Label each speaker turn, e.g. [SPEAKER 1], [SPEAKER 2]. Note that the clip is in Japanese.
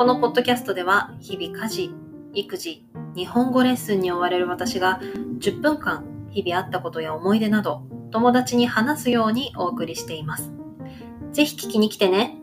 [SPEAKER 1] このポッドキャストでは日々家事、育児、日本語レッスンに追われる私が10分間日々あったことや思い出など友達に話すようにお送りしています。ぜひ聞きに来てね。